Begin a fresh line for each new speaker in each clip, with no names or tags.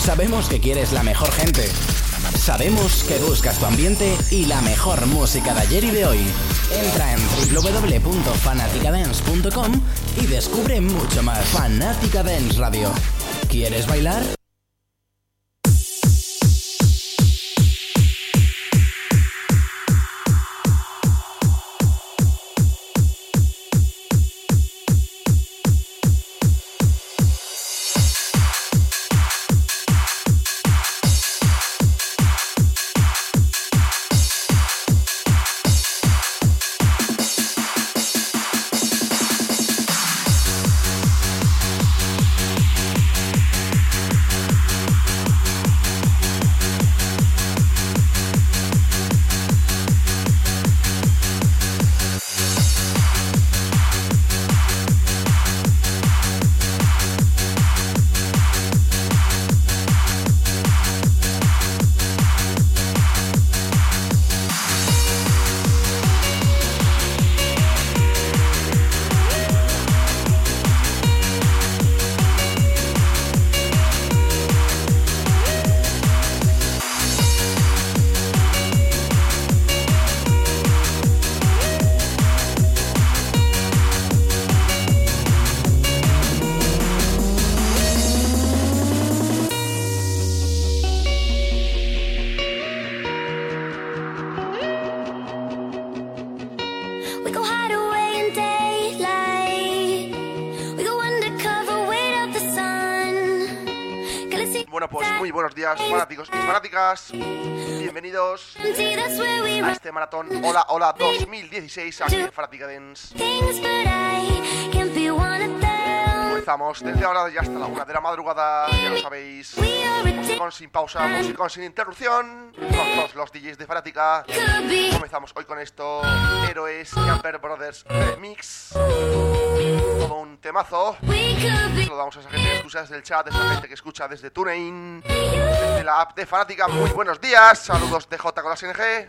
Sabemos que quieres la mejor gente. Sabemos que buscas tu ambiente y la mejor música de ayer y de hoy. Entra en www.fanaticadance.com y descubre mucho más. Fanática Dance Radio. ¿Quieres bailar?
Bienvenidos a este maratón Hola Hola 2016 aquí en Fanatica Dance. Comenzamos desde ahora ya hasta la una de la madrugada, ya lo sabéis, con sin pausa, música sin interrupción, con todos los DJs de Fanática. Comenzamos hoy con esto, Héroes Camper Brothers Remix, un temazo. Saludamos a esa gente que escucha desde el chat, a esa gente que escucha desde TuneIn, desde la app de Fanática. Muy buenos días, saludos de J con las NG.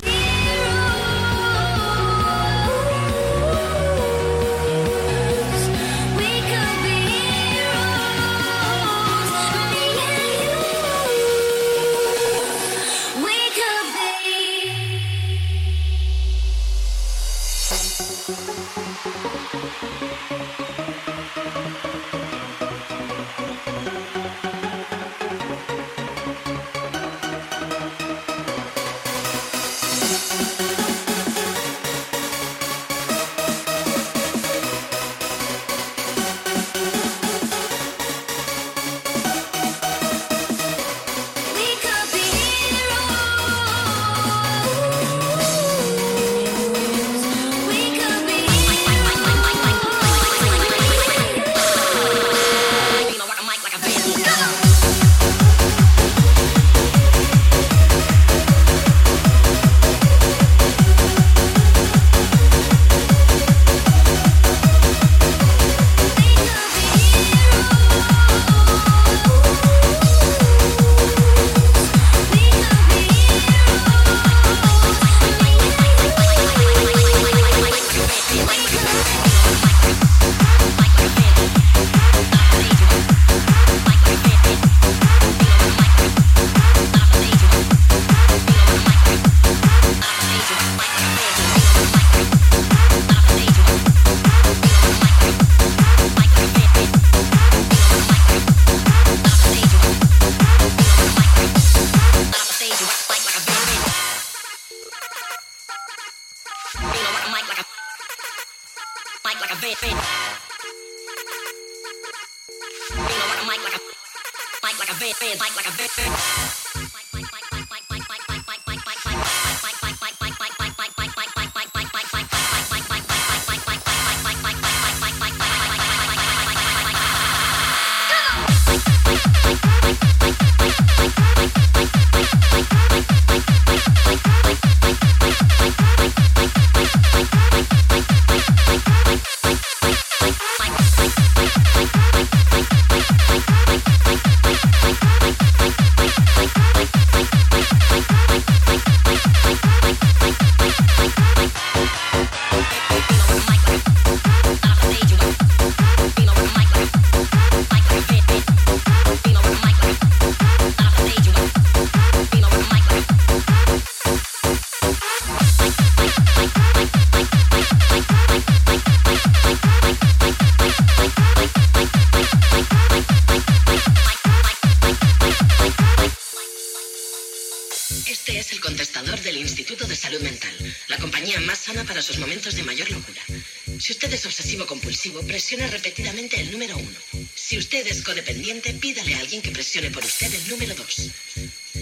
SNG.
es el contestador del Instituto de Salud Mental, la compañía más sana para sus momentos de mayor locura. Si usted es obsesivo compulsivo, presione repetidamente el número uno. Si usted es codependiente, pídale a alguien que presione por usted el número dos.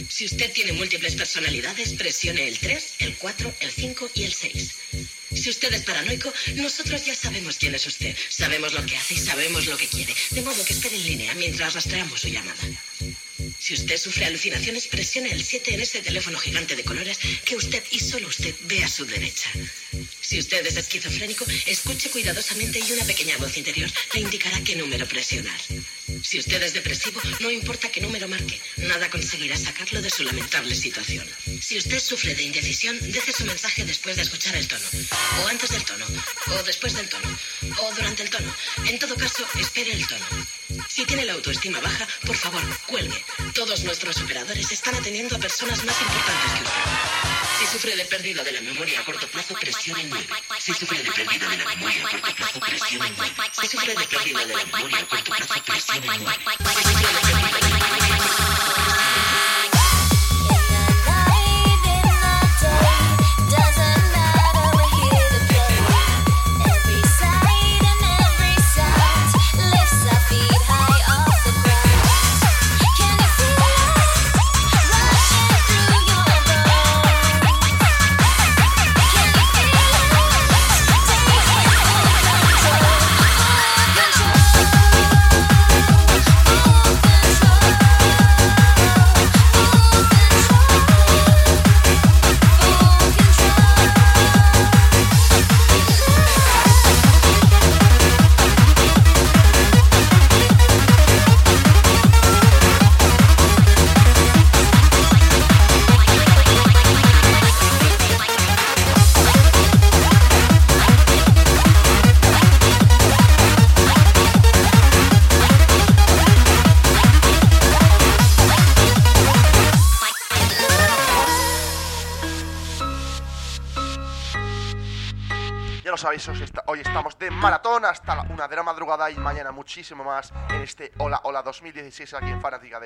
Si usted tiene múltiples personalidades, presione el 3, el 4, el 5 y el 6. Si usted es paranoico, nosotros ya sabemos quién es usted, sabemos lo que hace y sabemos lo que quiere, de modo que espere en línea mientras rastreamos su llamada. Si usted sufre alucinaciones, presione el 7 en ese teléfono gigante de colores que usted y solo usted ve a su derecha. Si usted es esquizofrénico, escuche cuidadosamente y una pequeña voz interior le indicará qué número presionar. Si usted es depresivo, no importa qué número marque, nada conseguirá sacarlo de su lamentable situación. Si usted sufre de indecisión, deje su mensaje después de escuchar el tono, o antes del tono, o después del tono, o durante el tono. En todo caso, espere el tono. Si tiene la autoestima baja, por favor, cuelgue. Todos nuestros operadores están atendiendo a personas más importantes que usted. Si sufre de pérdida de la memoria a corto plazo, presione 9. Si sufre de pérdida de la memoria a corto plazo, presione 9. Si sufre de pérdida de la memoria a corto plazo, presione 9.
Hoy estamos de maratón hasta la una de la madrugada y mañana muchísimo más en este Hola Hola 2016 aquí en Fanatica.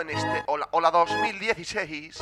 En este Hola, Hola 2016.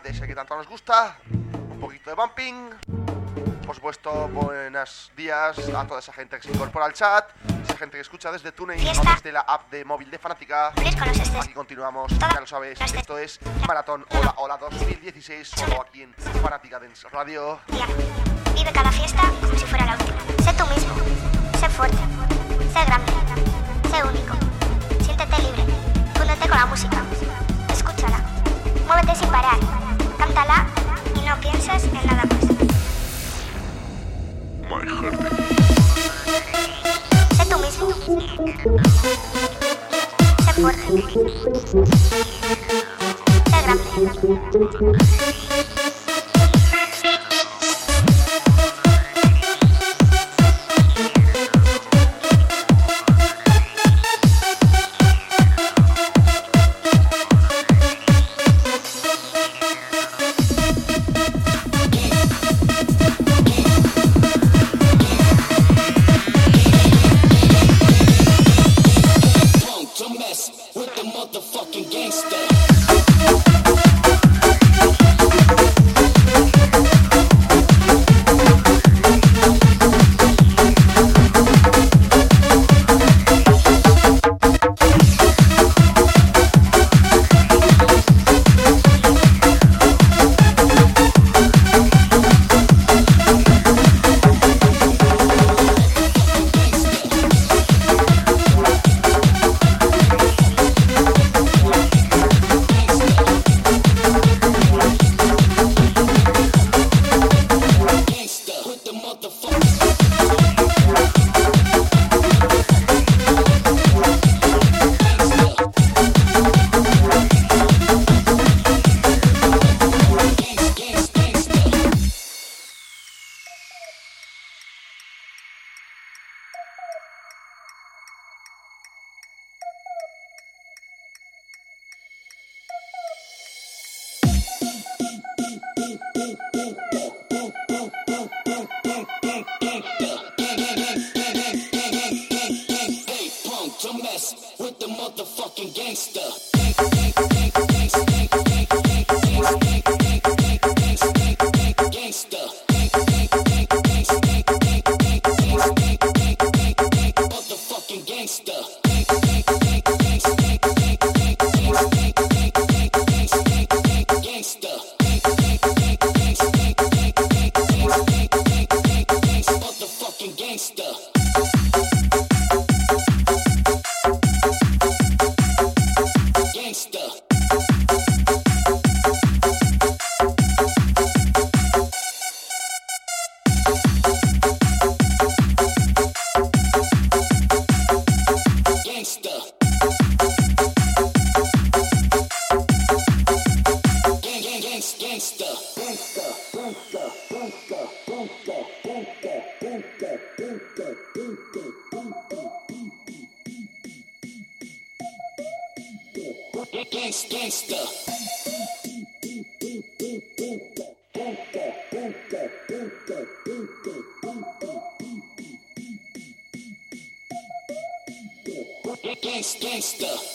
De ese que tanto nos gusta. Un poquito de bumping. Por supuesto, buenos días a toda esa gente que se incorpora al chat, esa gente que escucha desde TuneIn o desde la app de móvil de Fanática. Aquí continuamos, ya lo sabes, esto es Maratón Hola Hola 2016, solo aquí en Fanática Dance Radio.
Vive cada fiesta como si fuera la última. Sé tú mismo, sé fuerte, sé grande, sé único. Siéntete libre, fúndete con la música, escúchala, muévete sin parar cántala y no pienses en nada más. Sé tú mismo. Sé fuerte. Sé grande.
Gangsta.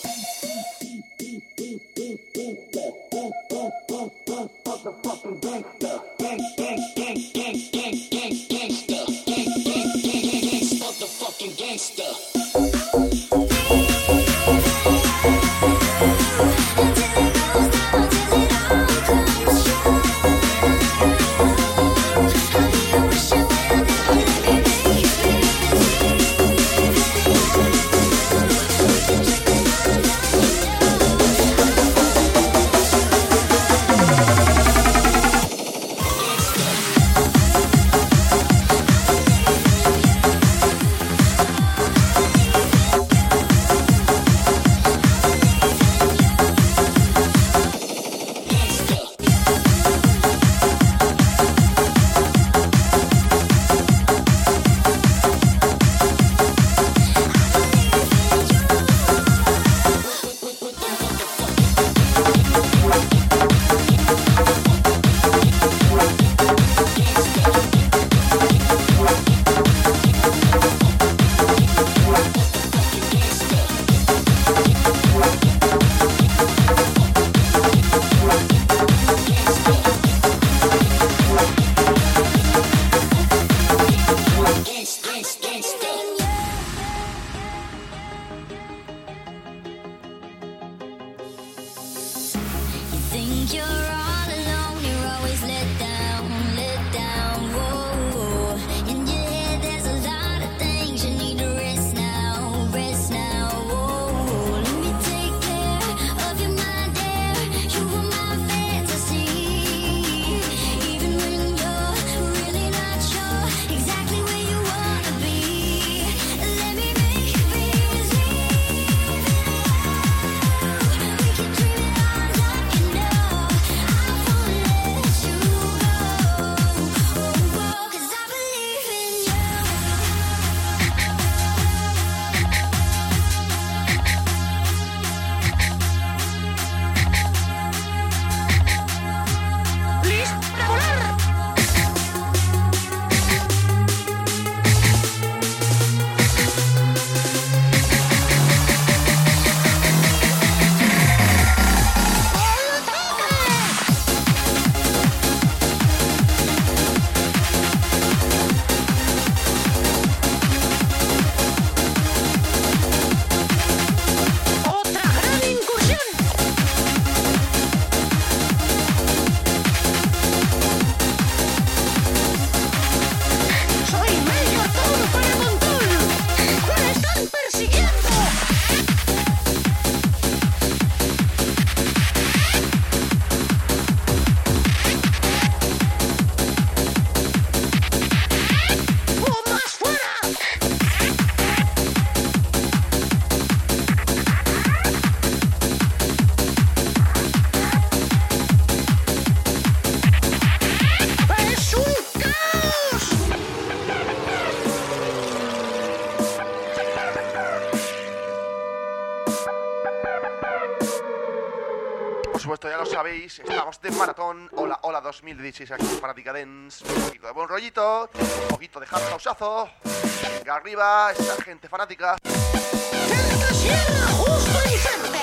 Maratón. Hola, hola 2016 aquí en Fanática. Un poquito de buen rollito, un poquito de hard houseazo. Venga arriba, esta gente fanática.
justo y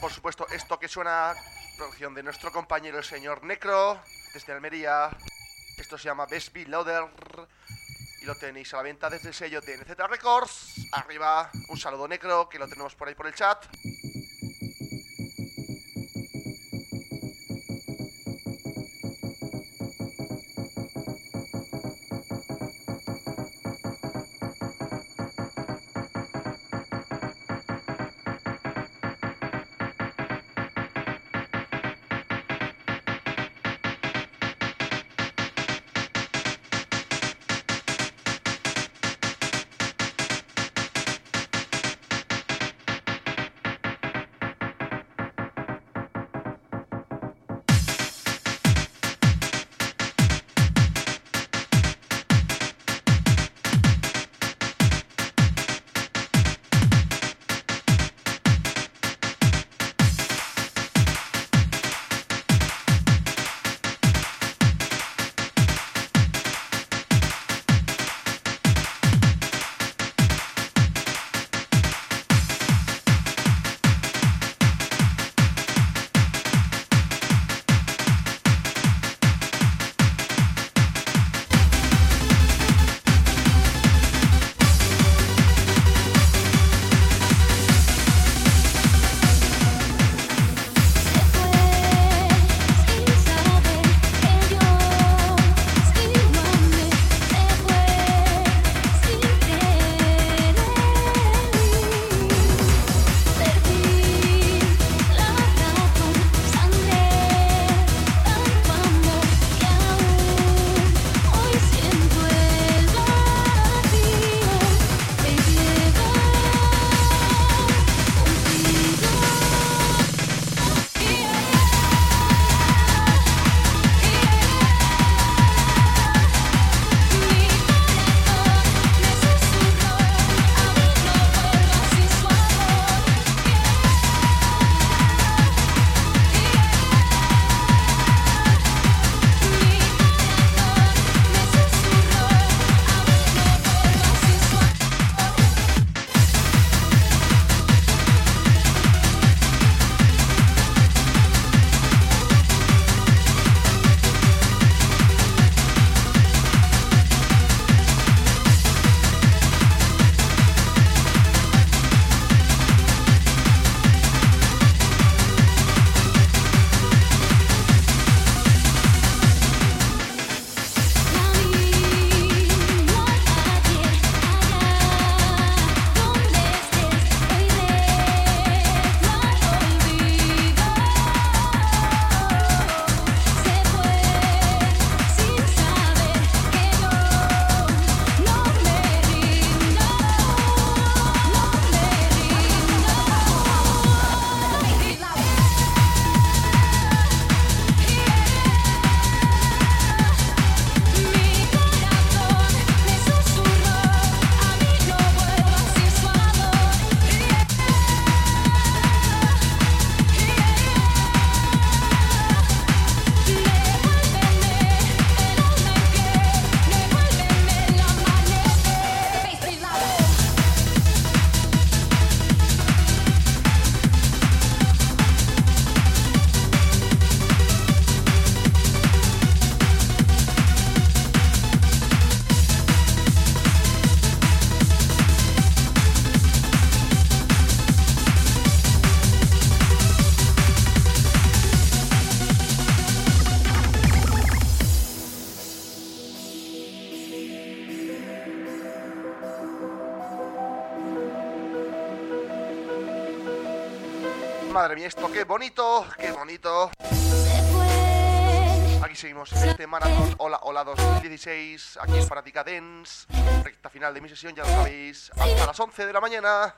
por supuesto, esto que suena, producción de nuestro compañero el señor Necro, desde Almería. Esto se llama Best Be Loader y lo tenéis a la venta desde el sello de NZ Records. Arriba, un saludo Necro, que lo tenemos por ahí por el chat. Esto qué bonito, qué bonito. Aquí seguimos en este maratón Hola Hola 2016. Aquí es Fanática Dance. Recta final de mi sesión, ya lo sabéis. Hasta las 11 de la mañana.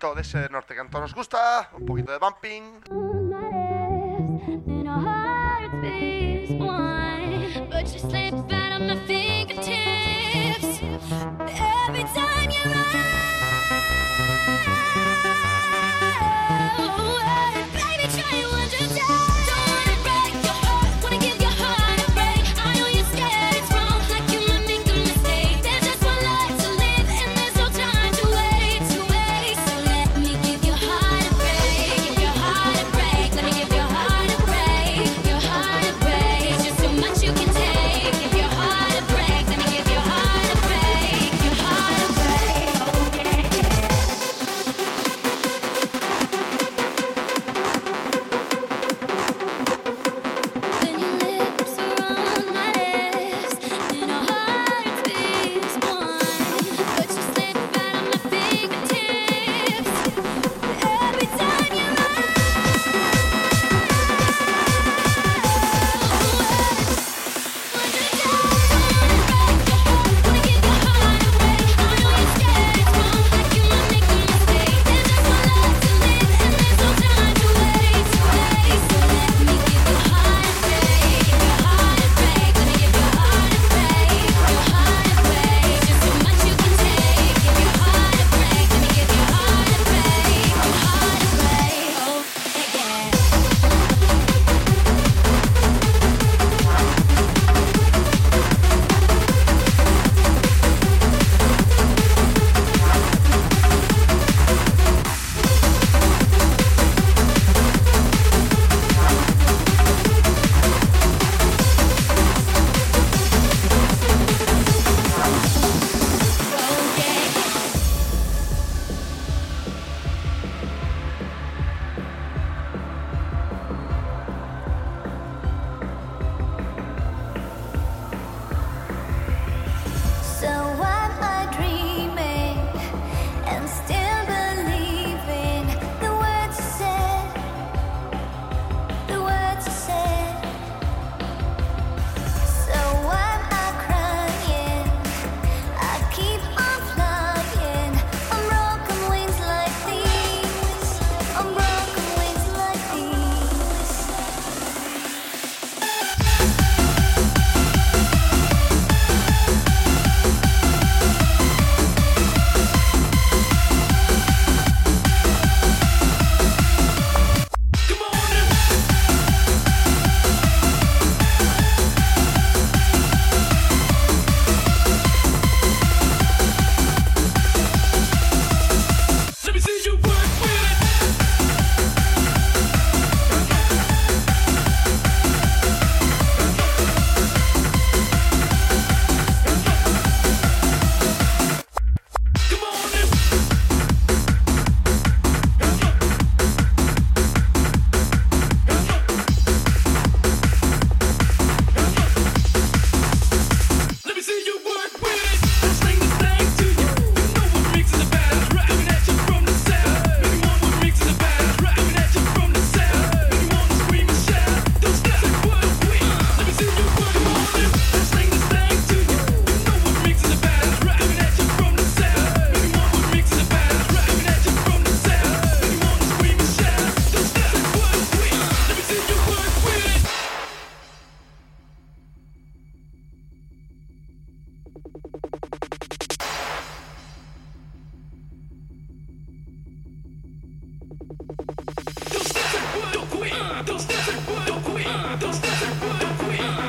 De ese norte que tanto nos gusta, un poquito de bumping.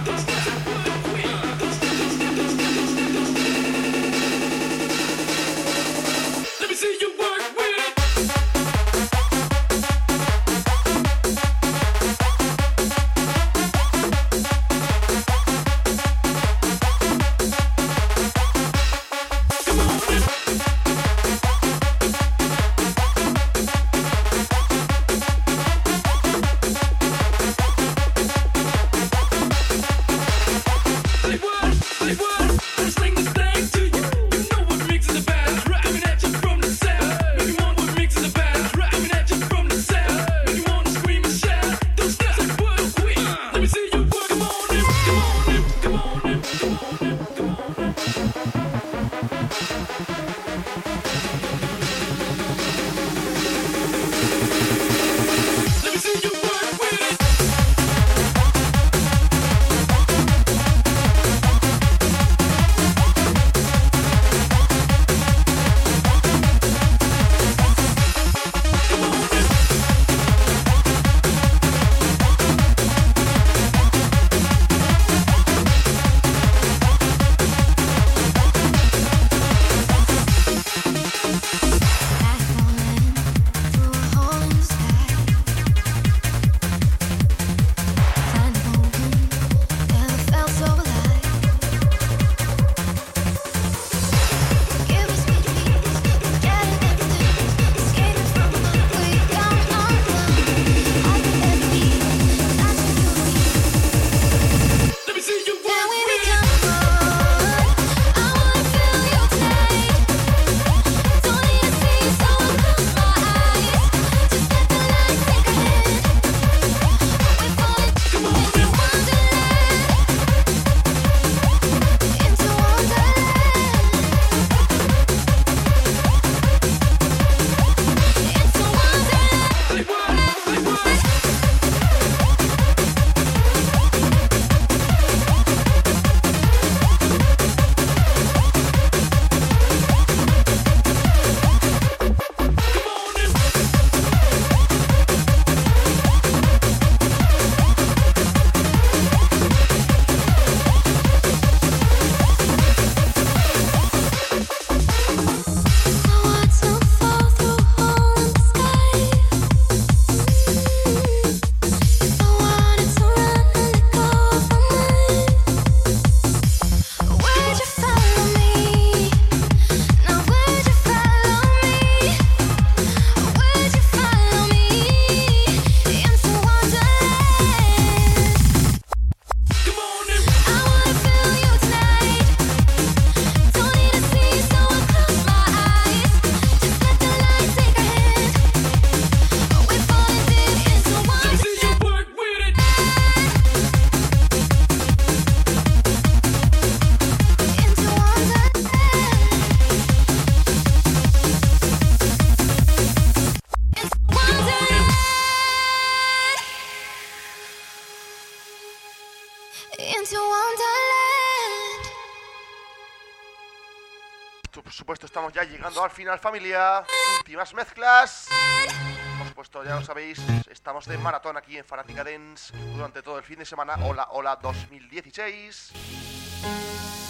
Thank you.
Al final, familia. Últimas mezclas. Por supuesto, ya lo sabéis, estamos de maratón aquí en Fanática Dance durante todo el fin de semana. Hola, hola 2016.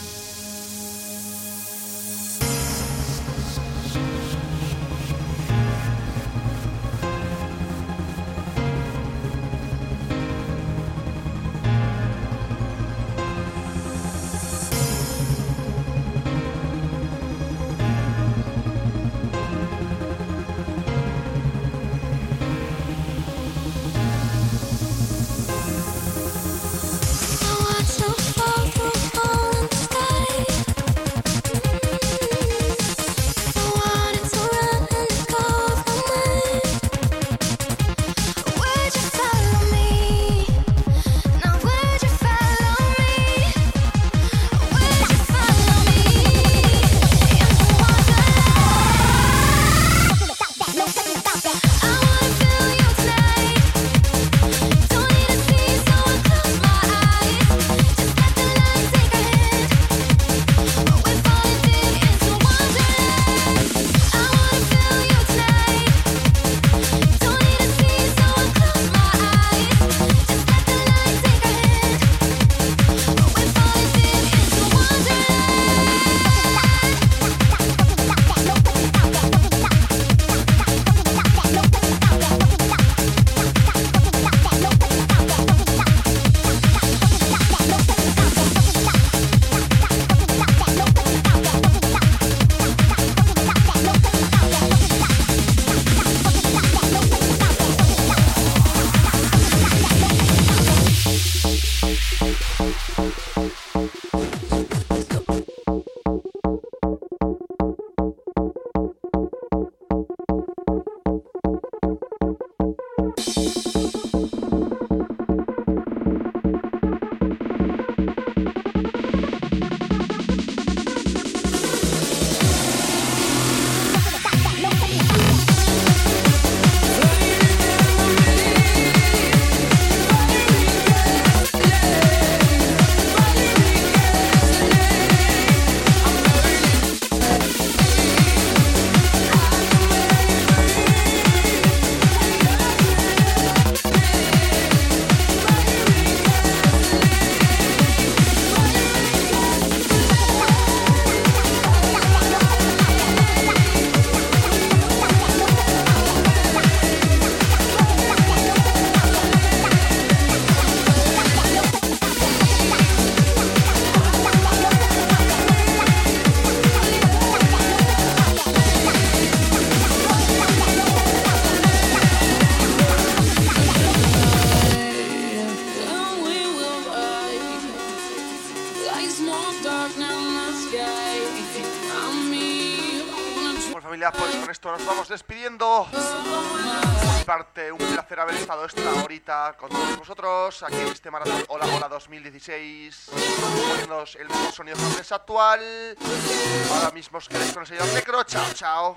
Ahora mismo os queréis con el Necro. Chao, chao.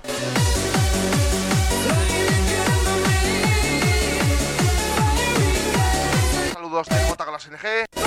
Saludos de J con la SNG.